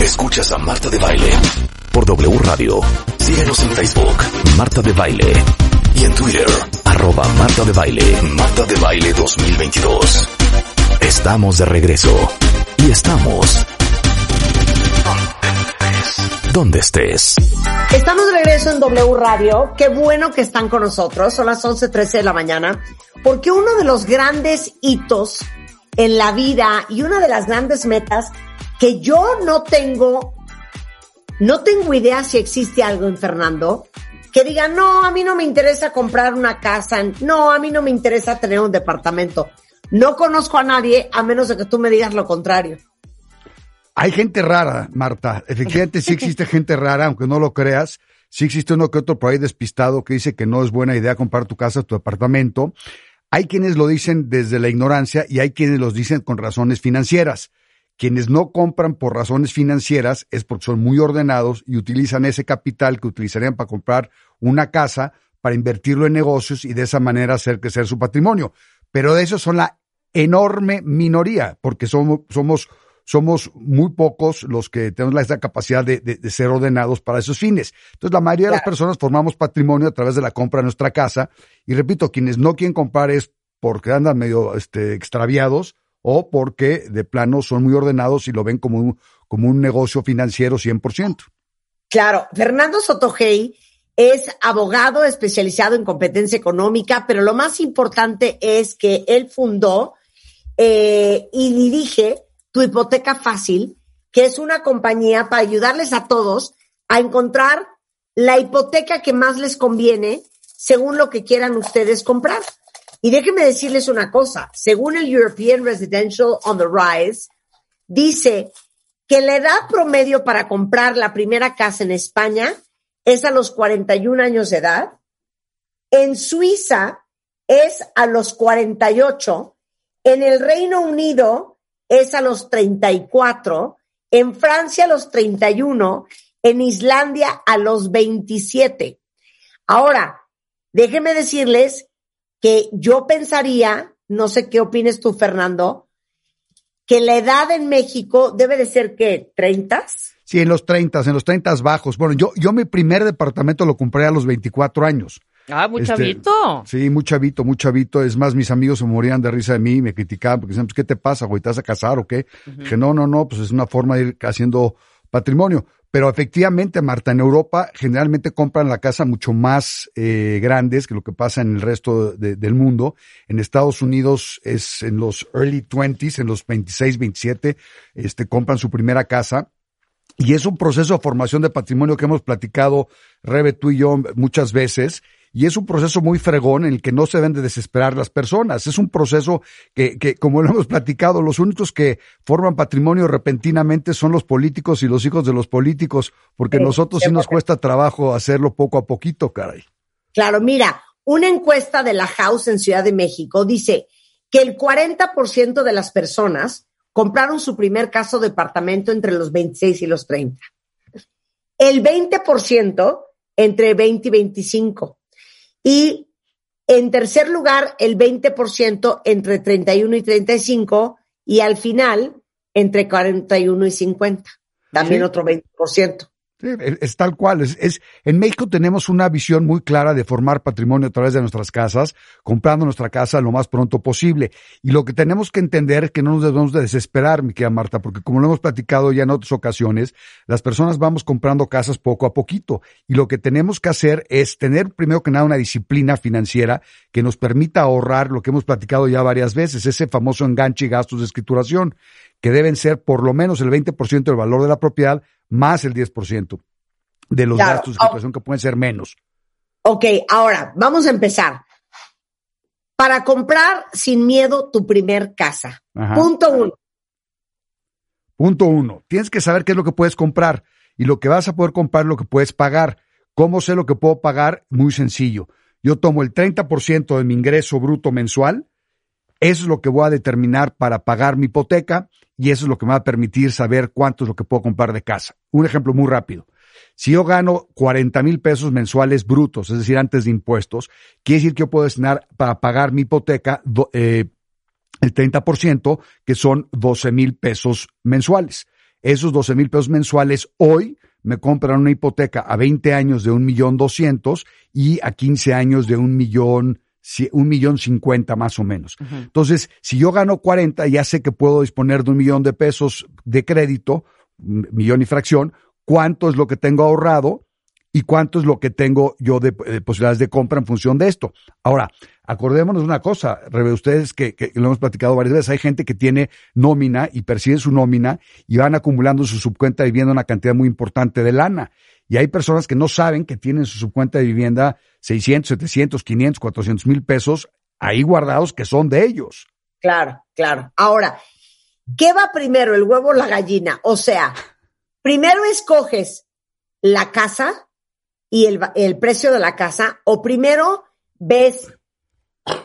Escuchas a Marta de Baile por W Radio. Síguenos en Facebook, Marta de Baile. Y en Twitter, arroba Marta de Baile, Marta de Baile 2022. Estamos de regreso. Y estamos... Donde estés. Estamos de regreso en W Radio. Qué bueno que están con nosotros. Son las 11.13 de la mañana. Porque uno de los grandes hitos en la vida y una de las grandes metas que yo no tengo, no tengo idea si existe algo en Fernando que diga, no, a mí no me interesa comprar una casa, no, a mí no me interesa tener un departamento. No conozco a nadie a menos de que tú me digas lo contrario. Hay gente rara, Marta. Efectivamente sí existe gente rara, aunque no lo creas. Sí existe uno que otro por ahí despistado que dice que no es buena idea comprar tu casa, tu departamento. Hay quienes lo dicen desde la ignorancia y hay quienes los dicen con razones financieras. Quienes no compran por razones financieras es porque son muy ordenados y utilizan ese capital que utilizarían para comprar una casa para invertirlo en negocios y de esa manera hacer crecer su patrimonio. Pero de eso son la enorme minoría, porque somos, somos, somos muy pocos los que tenemos la capacidad de, de, ser ordenados para esos fines. Entonces, la mayoría de las personas formamos patrimonio a través de la compra de nuestra casa. Y repito, quienes no quieren comprar es porque andan medio este, extraviados o porque de plano son muy ordenados y lo ven como un, como un negocio financiero 100%. Claro, Fernando Sotogey es abogado especializado en competencia económica, pero lo más importante es que él fundó eh, y dirige Tu Hipoteca Fácil, que es una compañía para ayudarles a todos a encontrar la hipoteca que más les conviene según lo que quieran ustedes comprar. Y déjenme decirles una cosa, según el European Residential on the Rise, dice que la edad promedio para comprar la primera casa en España es a los 41 años de edad, en Suiza es a los 48, en el Reino Unido es a los 34, en Francia a los 31, en Islandia a los 27. Ahora, déjenme decirles que yo pensaría, no sé qué opines tú, Fernando, que la edad en México debe de ser, ¿qué? ¿30? Sí, en los 30, en los 30 bajos. Bueno, yo, yo mi primer departamento lo compré a los 24 años. Ah, muy este, chavito. Sí, muy chavito, muy chavito. Es más, mis amigos se morían de risa de mí, me criticaban porque decían, pues, ¿qué te pasa, güey? ¿Te vas a casar o qué? Dije, no, no, no, pues es una forma de ir haciendo patrimonio. Pero efectivamente, Marta, en Europa generalmente compran la casa mucho más eh, grandes que lo que pasa en el resto del mundo. En Estados Unidos es en los early 20s, en los 26, 27, este, compran su primera casa. Y es un proceso de formación de patrimonio que hemos platicado, Rebe, tú y yo, muchas veces y es un proceso muy fregón en el que no se deben de desesperar las personas. Es un proceso que, que, como lo hemos platicado, los únicos que forman patrimonio repentinamente son los políticos y los hijos de los políticos, porque nosotros sí nos cuesta trabajo hacerlo poco a poquito, caray. Claro, mira, una encuesta de la House en Ciudad de México dice que el 40% de las personas compraron su primer caso de departamento entre los 26 y los 30. El 20% entre 20 y 25 y en tercer lugar, el 20% entre 31 y 35 y al final entre 41 y 50. También otro 20%. Es, tal cual. Es, es, en México tenemos una visión muy clara de formar patrimonio a través de nuestras casas, comprando nuestra casa lo más pronto posible. Y lo que tenemos que entender es que no nos debemos de desesperar, mi querida Marta, porque como lo hemos platicado ya en otras ocasiones, las personas vamos comprando casas poco a poquito. Y lo que tenemos que hacer es tener primero que nada una disciplina financiera que nos permita ahorrar lo que hemos platicado ya varias veces, ese famoso enganche y gastos de escrituración, que deben ser por lo menos el 20% del valor de la propiedad más el 10% de los gastos de situación que pueden ser menos. Ok, ahora vamos a empezar. Para comprar sin miedo tu primer casa. Punto uno. Punto uno. Tienes que saber qué es lo que puedes comprar y lo que vas a poder comprar, lo que puedes pagar. ¿Cómo sé lo que puedo pagar? Muy sencillo. Yo tomo el 30% de mi ingreso bruto mensual. Eso es lo que voy a determinar para pagar mi hipoteca y eso es lo que me va a permitir saber cuánto es lo que puedo comprar de casa. Un ejemplo muy rápido. Si yo gano 40 mil pesos mensuales brutos, es decir, antes de impuestos, quiere decir que yo puedo destinar para pagar mi hipoteca eh, el 30%, que son 12 mil pesos mensuales. esos 12 mil pesos mensuales hoy me compran una hipoteca a 20 años de un millón doscientos y a 15 años de un millón un millón cincuenta más o menos. Entonces, si yo gano 40, ya sé que puedo disponer de un millón de pesos de crédito, millón y fracción, cuánto es lo que tengo ahorrado y cuánto es lo que tengo yo de, posibilidades de compra en función de esto. Ahora, acordémonos de una cosa, Rebe, ustedes que, lo hemos platicado varias veces, hay gente que tiene nómina y percibe su nómina y van acumulando su subcuenta de vivienda una cantidad muy importante de lana. Y hay personas que no saben que tienen su subcuenta de vivienda 600, 700, 500, 400 mil pesos ahí guardados que son de ellos. Claro, claro. Ahora, ¿qué va primero, el huevo o la gallina? O sea, primero escoges la casa y el, el precio de la casa, o primero ves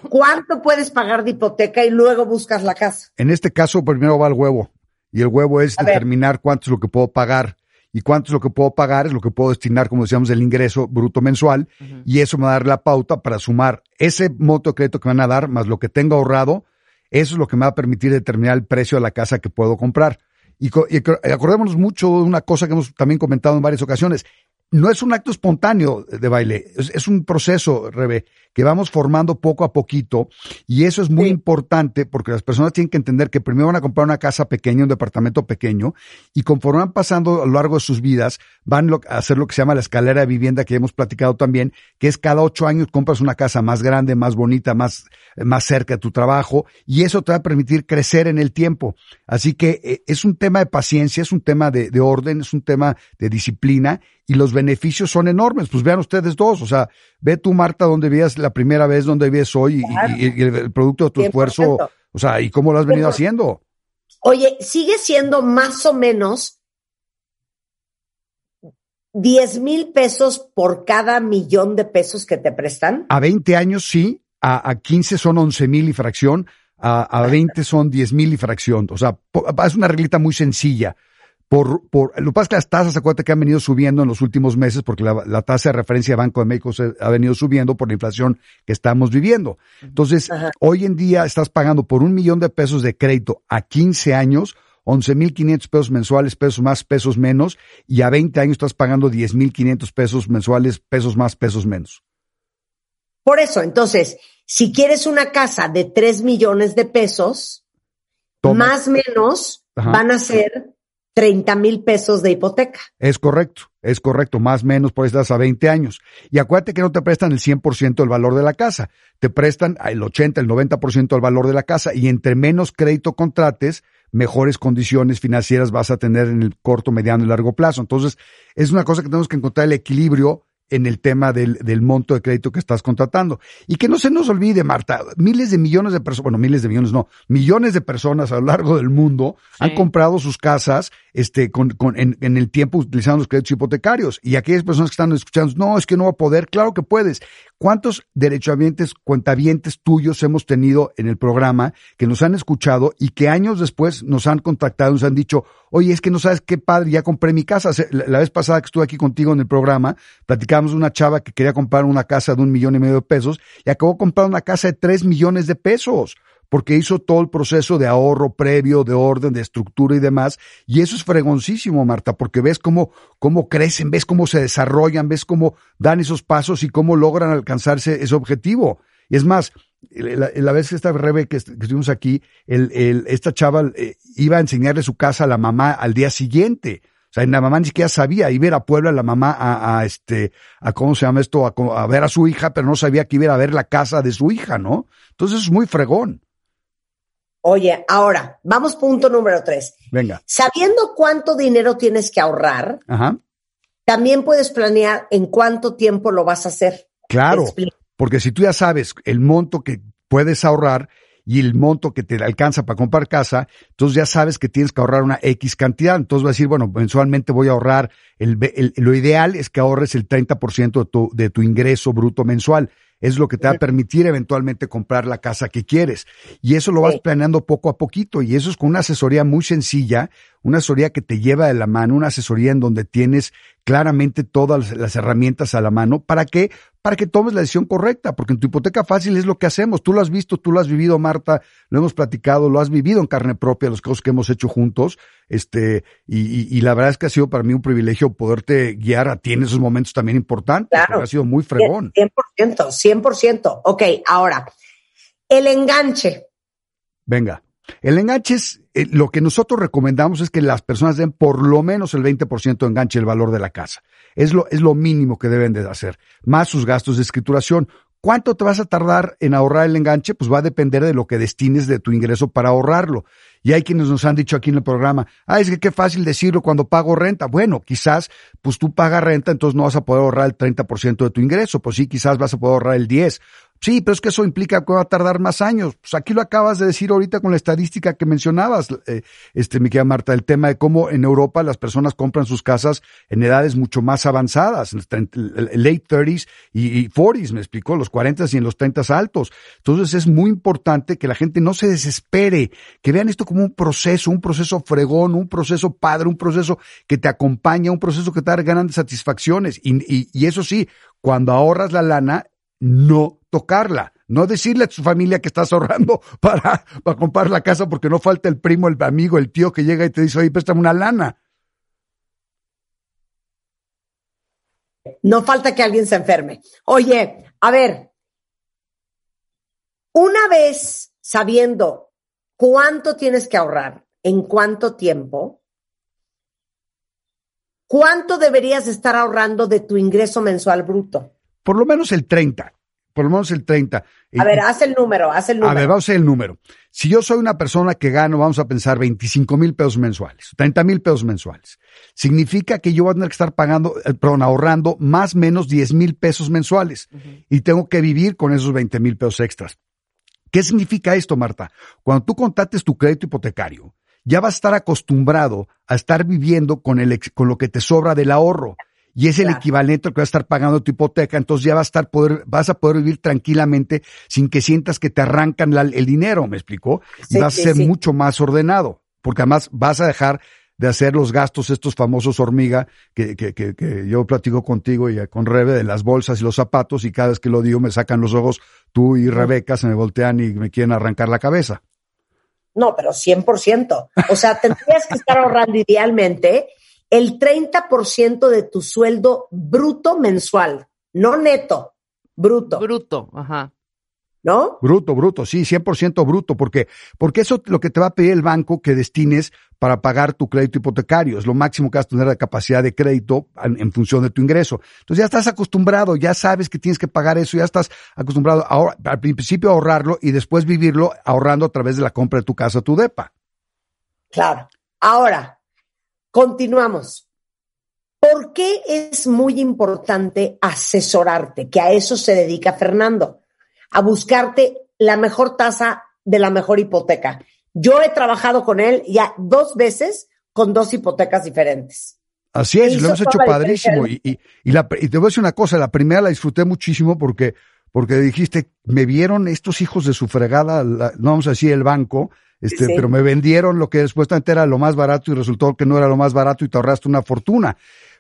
cuánto puedes pagar de hipoteca y luego buscas la casa. En este caso, primero va el huevo. Y el huevo es determinar cuánto es lo que puedo pagar y cuánto es lo que puedo pagar, es lo que puedo destinar, como decíamos, el ingreso bruto mensual, y eso me va a dar la pauta para sumar ese monto de crédito que me van a dar, más lo que tengo ahorrado, eso es lo que me va a permitir determinar el precio de la casa que puedo comprar. Y, y acordémonos mucho de una cosa que hemos también comentado en varias ocasiones, no es un acto espontáneo de baile, es, un proceso, Rebe, que vamos formando poco a poquito y eso es muy importante porque las personas tienen que entender que primero van a comprar una casa pequeña, un departamento pequeño y conforme van pasando a lo largo de sus vidas van a hacer lo que se llama la escalera de vivienda que hemos platicado también, que es cada ocho años compras una casa más grande, más bonita, más, más cerca de tu trabajo y eso te va a permitir crecer en el tiempo. Así que eh, es un tema de paciencia, es un tema de, de orden, es un tema de disciplina y los beneficios son enormes. Pues vean ustedes dos, o sea, ve tú, Marta, donde vivías la primera vez, donde vives hoy y, el, producto de tu esfuerzo, o sea, y cómo lo has venido haciendo. Oye, sigue siendo más o menos 10 mil pesos por cada millón de pesos que te prestan. A 20 años sí, a, a 15 son 11 mil y fracción, a, a 20 son 10 mil y fracción. O sea, es una reglita muy sencilla por, por, lo que pasa es que las tasas, acuérdate que han venido subiendo en los últimos meses porque la, tasa de referencia de Banco de México se, ha venido subiendo por la inflación que estamos viviendo. Entonces, hoy en día estás pagando por un millón de pesos de crédito a 15 años, 11.500 pesos mensuales, pesos más, pesos menos, y a 20 años estás pagando 10.500 pesos mensuales, pesos más, pesos menos. Por eso, entonces, si quieres una casa de 3 millones de pesos, más menos van a ser 30 mil pesos de hipoteca. Es correcto, es correcto, más o menos por estás a 20 años. Y acuérdate que no te prestan el 100% del valor de la casa, te prestan el 80, el 90% del valor de la casa y entre menos crédito contrates, mejores condiciones financieras vas a tener en el corto, mediano y largo plazo. Entonces, es una cosa que tenemos que encontrar el equilibrio en el tema del, del, monto de crédito que estás contratando. Y que no se nos olvide, Marta, miles de millones de personas, bueno, miles de millones no, millones de personas a lo largo del mundo han comprado sus casas este, con, con, en, en, el tiempo utilizando los créditos hipotecarios. Y aquellas personas que están escuchando, no, es que no va a poder, claro que puedes. ¿Cuántos derechohabientes, cuentavientes tuyos hemos tenido en el programa que nos han escuchado y que años después nos han contactado y nos han dicho, oye, es que no sabes qué padre, ya compré mi casa. La, vez pasada que estuve aquí contigo en el programa, platicábamos de una chava que quería comprar una casa de un millón y medio de pesos y acabó comprando una casa de tres millones de pesos porque hizo todo el proceso de ahorro previo, de orden, de estructura y demás. Y eso es fregoncísimo, Marta, porque ves cómo, cómo crecen, ves cómo se desarrollan, ves cómo dan esos pasos y cómo logran alcanzarse ese objetivo. Y es más, la, vez que esta Rebe que, estuvimos aquí, el, el, esta chava eh, iba a enseñarle su casa a la mamá al día siguiente. O sea, la mamá ni siquiera sabía, iba a ir a Puebla la mamá a, a este, a cómo se llama esto, a, a, ver a su hija, pero no sabía que iba a ver la casa de su hija, ¿no? Entonces es muy fregón. Oye, ahora, vamos punto número tres. Venga. Sabiendo cuánto dinero tienes que ahorrar, también puedes planear en cuánto tiempo lo vas a hacer. Claro, porque si tú ya sabes el monto que puedes ahorrar y el monto que te alcanza para comprar casa, entonces ya sabes que tienes que ahorrar una X cantidad. Entonces vas a decir, bueno, mensualmente voy a ahorrar, el, lo ideal es que ahorres el 30% de tu, de tu ingreso bruto mensual es lo que te va a permitir eventualmente comprar la casa que quieres. Y eso lo vas planeando poco a poquito y eso es con una asesoría muy sencilla, una asesoría que te lleva de la mano, una asesoría en donde tienes claramente todas las herramientas a la mano para que para que tomes la decisión correcta, porque en tu hipoteca fácil es lo que hacemos. Tú lo has visto, tú lo has vivido, Marta, lo hemos platicado, lo has vivido en carne propia, los cosas que hemos hecho juntos, este, y, y, la verdad es que ha sido para mí un privilegio poderte guiar a ti en esos momentos también importantes, claro. ha sido muy fregón. 100%, 100%. Ok, ahora, el enganche. Venga. El enganche es, eh, lo que nosotros recomendamos es que las personas den por lo menos el 20% de enganche del valor de la casa. Es lo, es lo mínimo que deben de hacer, más sus gastos de escrituración. ¿Cuánto te vas a tardar en ahorrar el enganche? Pues va a depender de lo que destines de tu ingreso para ahorrarlo. Y hay quienes nos han dicho aquí en el programa, ah, es que qué fácil decirlo cuando pago renta. Bueno, quizás, pues tú pagas renta, entonces no vas a poder ahorrar el 30% de tu ingreso. Pues sí, quizás vas a poder ahorrar el 10 Sí, pero es que eso implica que va a tardar más años. Pues aquí lo acabas de decir ahorita con la estadística que mencionabas, eh, este, mi querida Marta, el tema de cómo en Europa las personas compran sus casas en edades mucho más avanzadas, en late 30s y, 40s, me explicó, los 40 y en los 30 altos. Entonces es muy importante que la gente no se desespere, que vean esto como un proceso, un proceso fregón, un proceso padre, un proceso que te acompaña, un proceso que te da grandes satisfacciones. Y, y, y eso sí, cuando ahorras la lana, no tocarla, no decirle a tu familia que estás ahorrando para, para comprar la casa porque no falta el primo, el amigo, el tío que llega y te dice, oye, préstame una lana. No falta que alguien se enferme. Oye, a ver, una vez sabiendo cuánto tienes que ahorrar, en cuánto tiempo, ¿cuánto deberías estar ahorrando de tu ingreso mensual bruto? Por lo menos el 30. Por lo menos el 30. A ver, haz el número, haz el número. A ver, vamos a hacer el número. Si yo soy una persona que gano, vamos a pensar 25 mil pesos mensuales, 30 mil pesos mensuales, significa que yo voy a tener que estar pagando, eh, perdón, ahorrando más o menos 10 mil pesos mensuales y tengo que vivir con esos 20 mil pesos extras. ¿Qué significa esto, Marta? Cuando tú contrates tu crédito hipotecario, ya vas a estar acostumbrado a estar viviendo con, el, con lo que te sobra del ahorro y es el equivalente a lo que vas a estar pagando tu hipoteca, entonces ya vas a estar poder, vas a poder vivir tranquilamente sin que sientas que te arrancan el dinero, ¿me explicó? y vas a ser mucho más ordenado, porque además vas a dejar de hacer los gastos estos famosos hormiga que, que, que, que yo platico contigo y con Rebe de las bolsas y los zapatos y cada vez que lo digo me sacan los ojos, tú y Rebeca se me voltean y me quieren arrancar la cabeza. No, pero 100%. O sea, tendrías que estar ahorrando idealmente el 30% de tu sueldo bruto mensual, no neto, bruto. Bruto, ajá. ¿No? Bruto, bruto, sí, 100% bruto, porque, porque eso es lo que te va a pedir el banco que destines para pagar tu crédito hipotecario. Es lo máximo que vas a tener de capacidad de crédito en, función de tu ingreso. Entonces ya estás acostumbrado, ya sabes que tienes que pagar eso, ya estás acostumbrado a, al principio a ahorrarlo y después vivirlo ahorrando a través de la compra de tu casa, tu DEPA. Claro. Ahora, Continuamos. ¿Por qué es muy importante asesorarte? Que a eso se dedica Fernando, a buscarte la mejor tasa de la mejor hipoteca. Yo he trabajado con él ya dos veces con dos hipotecas diferentes. Así es, lo hemos hecho padrísimo. Y, y, y, la, y te voy a decir una cosa, la primera la disfruté muchísimo porque, porque dijiste, me vieron estos hijos de su fregada, no vamos a decir el banco, este, pero me vendieron lo que supuestamente era lo más barato y resultó que no era lo más barato y te ahorraste una fortuna.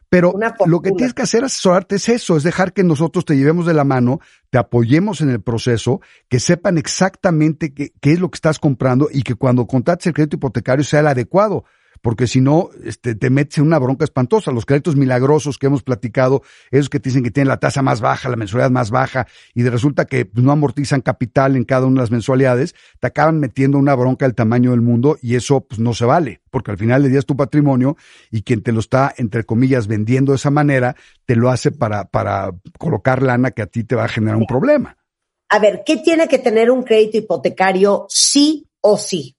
Pero lo que tienes que hacer asesorarte es eso, es dejar que nosotros te llevemos de la mano, te apoyemos en el proceso, que sepan exactamente qué, qué es lo que estás comprando y que cuando contrates el crédito hipotecario sea el adecuado porque si no, este, te metes en una bronca espantosa. Los créditos milagrosos que hemos platicado, esos que te dicen que tienen la tasa más baja, la mensualidad más baja, y de resulta que no amortizan capital en cada una de las mensualidades, te acaban metiendo una bronca del tamaño del mundo y eso pues no se vale, porque al final le día tu patrimonio y quien te lo está, entre comillas, vendiendo de esa manera, te lo hace para, para colocar lana que a ti te va a generar un problema. A ver, ¿qué tiene que tener un crédito hipotecario sí o sí?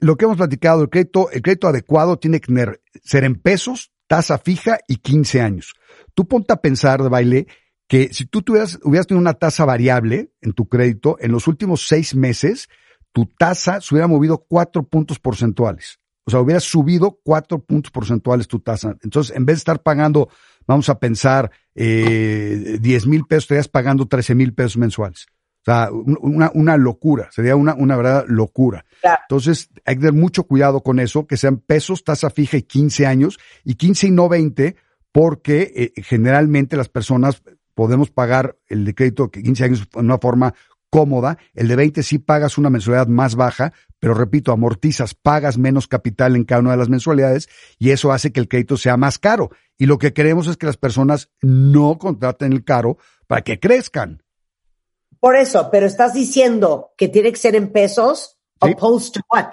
Lo que hemos platicado, el crédito, el crédito adecuado tiene que tener, ser en pesos, tasa fija y 15 años. Tú ponte a pensar, de baile, que si tú tuvieras, hubieras tenido una tasa variable en tu crédito, en los últimos seis meses, tu tasa se hubiera movido cuatro puntos porcentuales. O sea, hubiera subido cuatro puntos porcentuales tu tasa. Entonces, en vez de estar pagando, vamos a pensar, eh, 10 mil pesos, estarías pagando 13 mil pesos mensuales. O sea, una, una locura, sería una, una verdadera locura. Entonces, hay que tener mucho cuidado con eso, que sean pesos, tasa fija y 15 años, y 15 y no 20, porque eh, generalmente las personas podemos pagar el de crédito de 15 años de una forma cómoda. El de 20 sí pagas una mensualidad más baja, pero repito, amortizas, pagas menos capital en cada una de las mensualidades y eso hace que el crédito sea más caro. Y lo que queremos es que las personas no contraten el caro para que crezcan. Por eso, pero estás diciendo que tiene que ser en pesos, Sí. opposed to what?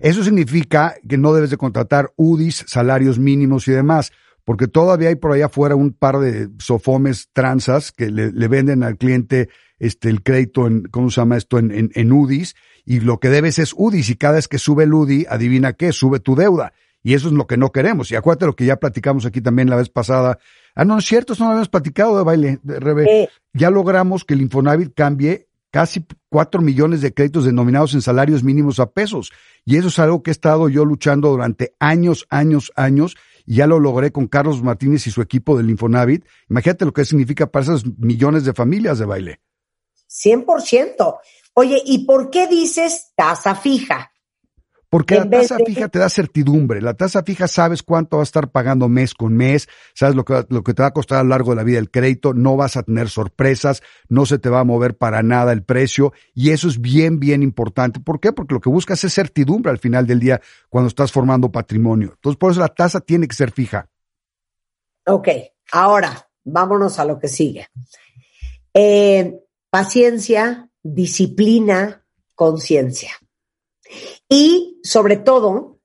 Eso significa que no debes de contratar UDIs, salarios mínimos y demás, porque todavía hay por allá afuera un par de sofomes tranzas que le, le venden al cliente este el crédito en, ¿cómo se llama esto? En, en, en UDIs, y lo que debes es UDIs, y cada vez que sube el UDI, adivina qué, sube tu deuda. Y eso es lo que no queremos. Y acuérdate lo que ya platicamos aquí también la vez pasada. Ah, no, es cierto, eso no lo habíamos platicado de baile, de. Eh, Ya logramos que el Infonavit cambie casi cuatro millones de créditos denominados en salarios mínimos a pesos. Y eso es algo que he estado yo luchando durante años, años, años. Y ya lo logré con Carlos Martínez y su equipo del Infonavit. Imagínate lo que significa para esas millones de familias de baile. 100%. Oye, ¿y por qué dices tasa fija? Porque la En tasa de- fija te da certidumbre. La tasa fija sabes cuánto vas a estar pagando mes con mes, sabes lo que, lo que te va a costar a lo largo de la vida el crédito, no vas a tener sorpresas, no se te va a mover para nada el precio y eso es bien, bien importante. ¿Por qué? Porque lo que buscas es certidumbre al final del día cuando estás formando patrimonio. Entonces, por eso la tasa tiene que ser fija. Ok, ahora vámonos a lo que sigue. Eh, paciencia, disciplina, conciencia. Y sobre todo,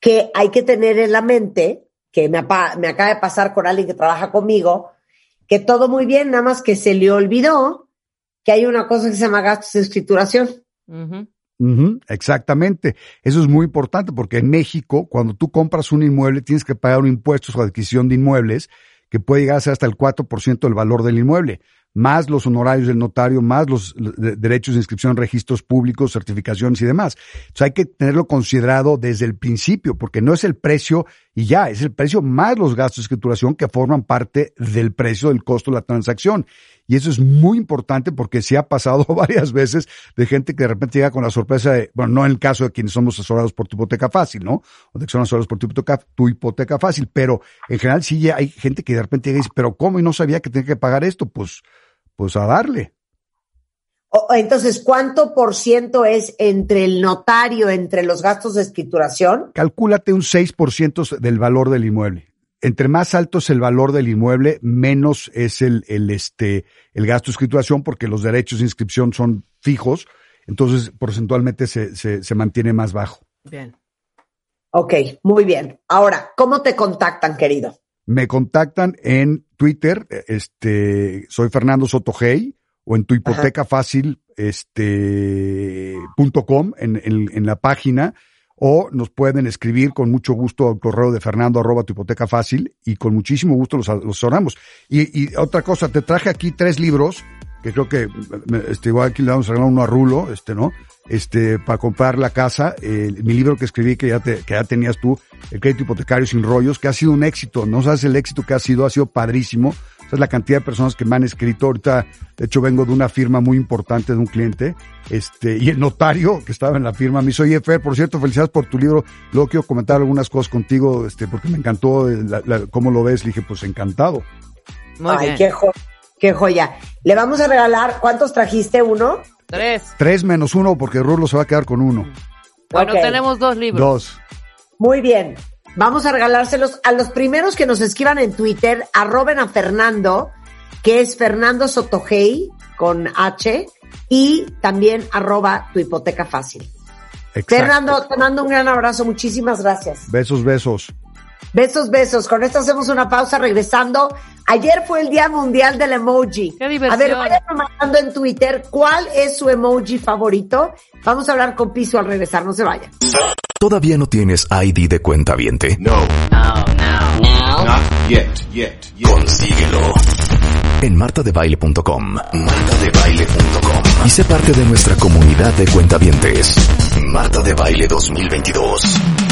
que hay que tener en la mente, que me, apa- me acaba de pasar con alguien que trabaja conmigo, que todo muy bien, nada más que se le olvidó que hay una cosa que se llama gastos de escrituración. Exactamente. Eso es muy importante porque en México, cuando tú compras un inmueble, tienes que pagar un impuesto sobre adquisición de inmuebles que puede llegar a ser hasta el 4% del valor del inmueble, más los honorarios del notario, más los de- derechos de inscripción registros públicos, certificaciones y demás. Entonces hay que tenerlo considerado desde el principio, porque no es el precio y ya, es el precio más los gastos de escrituración que forman parte del precio del costo de la transacción. Y eso es muy importante porque se ha pasado varias veces de gente que de repente llega con la sorpresa de, bueno, no en el caso de quienes somos asesorados por tu hipoteca fácil, ¿no? O de que son asesorados por tu hipoteca, tu hipoteca fácil, pero en general sí hay gente que de repente llega y dice, pero ¿cómo? Y no sabía que tenía que pagar esto, pues, pues a darle. Entonces, ¿cuánto por ciento es entre el notario, entre los gastos de escrituración? Calcúlate un 6% del valor del inmueble. Entre más alto es el valor del inmueble, menos es el, el, este, el gasto de escrituración porque los derechos de inscripción son fijos, entonces porcentualmente se, se, se mantiene más bajo. Bien. Ok, muy bien. Ahora, ¿cómo te contactan, querido? Me contactan en Twitter, este, soy Fernando Sotogey, o en tu hipoteca fácil, este, punto com, en, en, en la página, o nos pueden escribir con mucho gusto al correo de Fernando arroba tu hipoteca fácil, y con muchísimo gusto los, los. Y, y otra cosa, te traje aquí tres libros, que creo que, este, igual aquí le vamos a regalar uno a Rulo, este, ¿no? Este, para comprar la casa, eh, mi libro que escribí, que ya te, que ya tenías tú, El crédito hipotecario sin rollos, que ha sido un éxito, no sabes el éxito que ha sido, ha sido padrísimo. Sabes la cantidad de personas que me han escrito, ahorita, de hecho vengo de una firma muy importante de un cliente, este, y el notario que estaba en la firma me dice, oye Fer, por cierto, felicidades por tu libro, luego quiero comentar algunas cosas contigo, este, porque me encantó eh, la- la- cómo lo ves, le dije, pues encantado. Muy Ay, bien. qué, jo- qué joya. Le vamos a regalar, ¿cuántos trajiste? ¿Uno? Tres. Tres menos uno, porque Rulo se va a quedar con uno. Bueno, tenemos dos libros. Dos. Muy bien. Vamos a regalárselos a los primeros que nos escriban en Twitter, arroben a Fernando, que es Fernando Sotogey con H, y también arroba tu hipoteca fácil. Exacto. Fernando, te mando un gran abrazo, muchísimas gracias. Besos, besos. Besos, besos. Con esto hacemos una pausa regresando. Ayer fue el Día Mundial del Emoji. ¡Qué diversión! A ver, vayan mandando en Twitter cuál es su emoji favorito. Vamos a hablar con Piso al regresar, no se vayan. ¿Todavía no tienes ID de cuenta viente? No. Not yet, yet, yet. Consíguelo. En martadebaile.com. Martadebaile.com. Y sé parte de nuestra comunidad de cuentavientes. Marta de Baile 2022.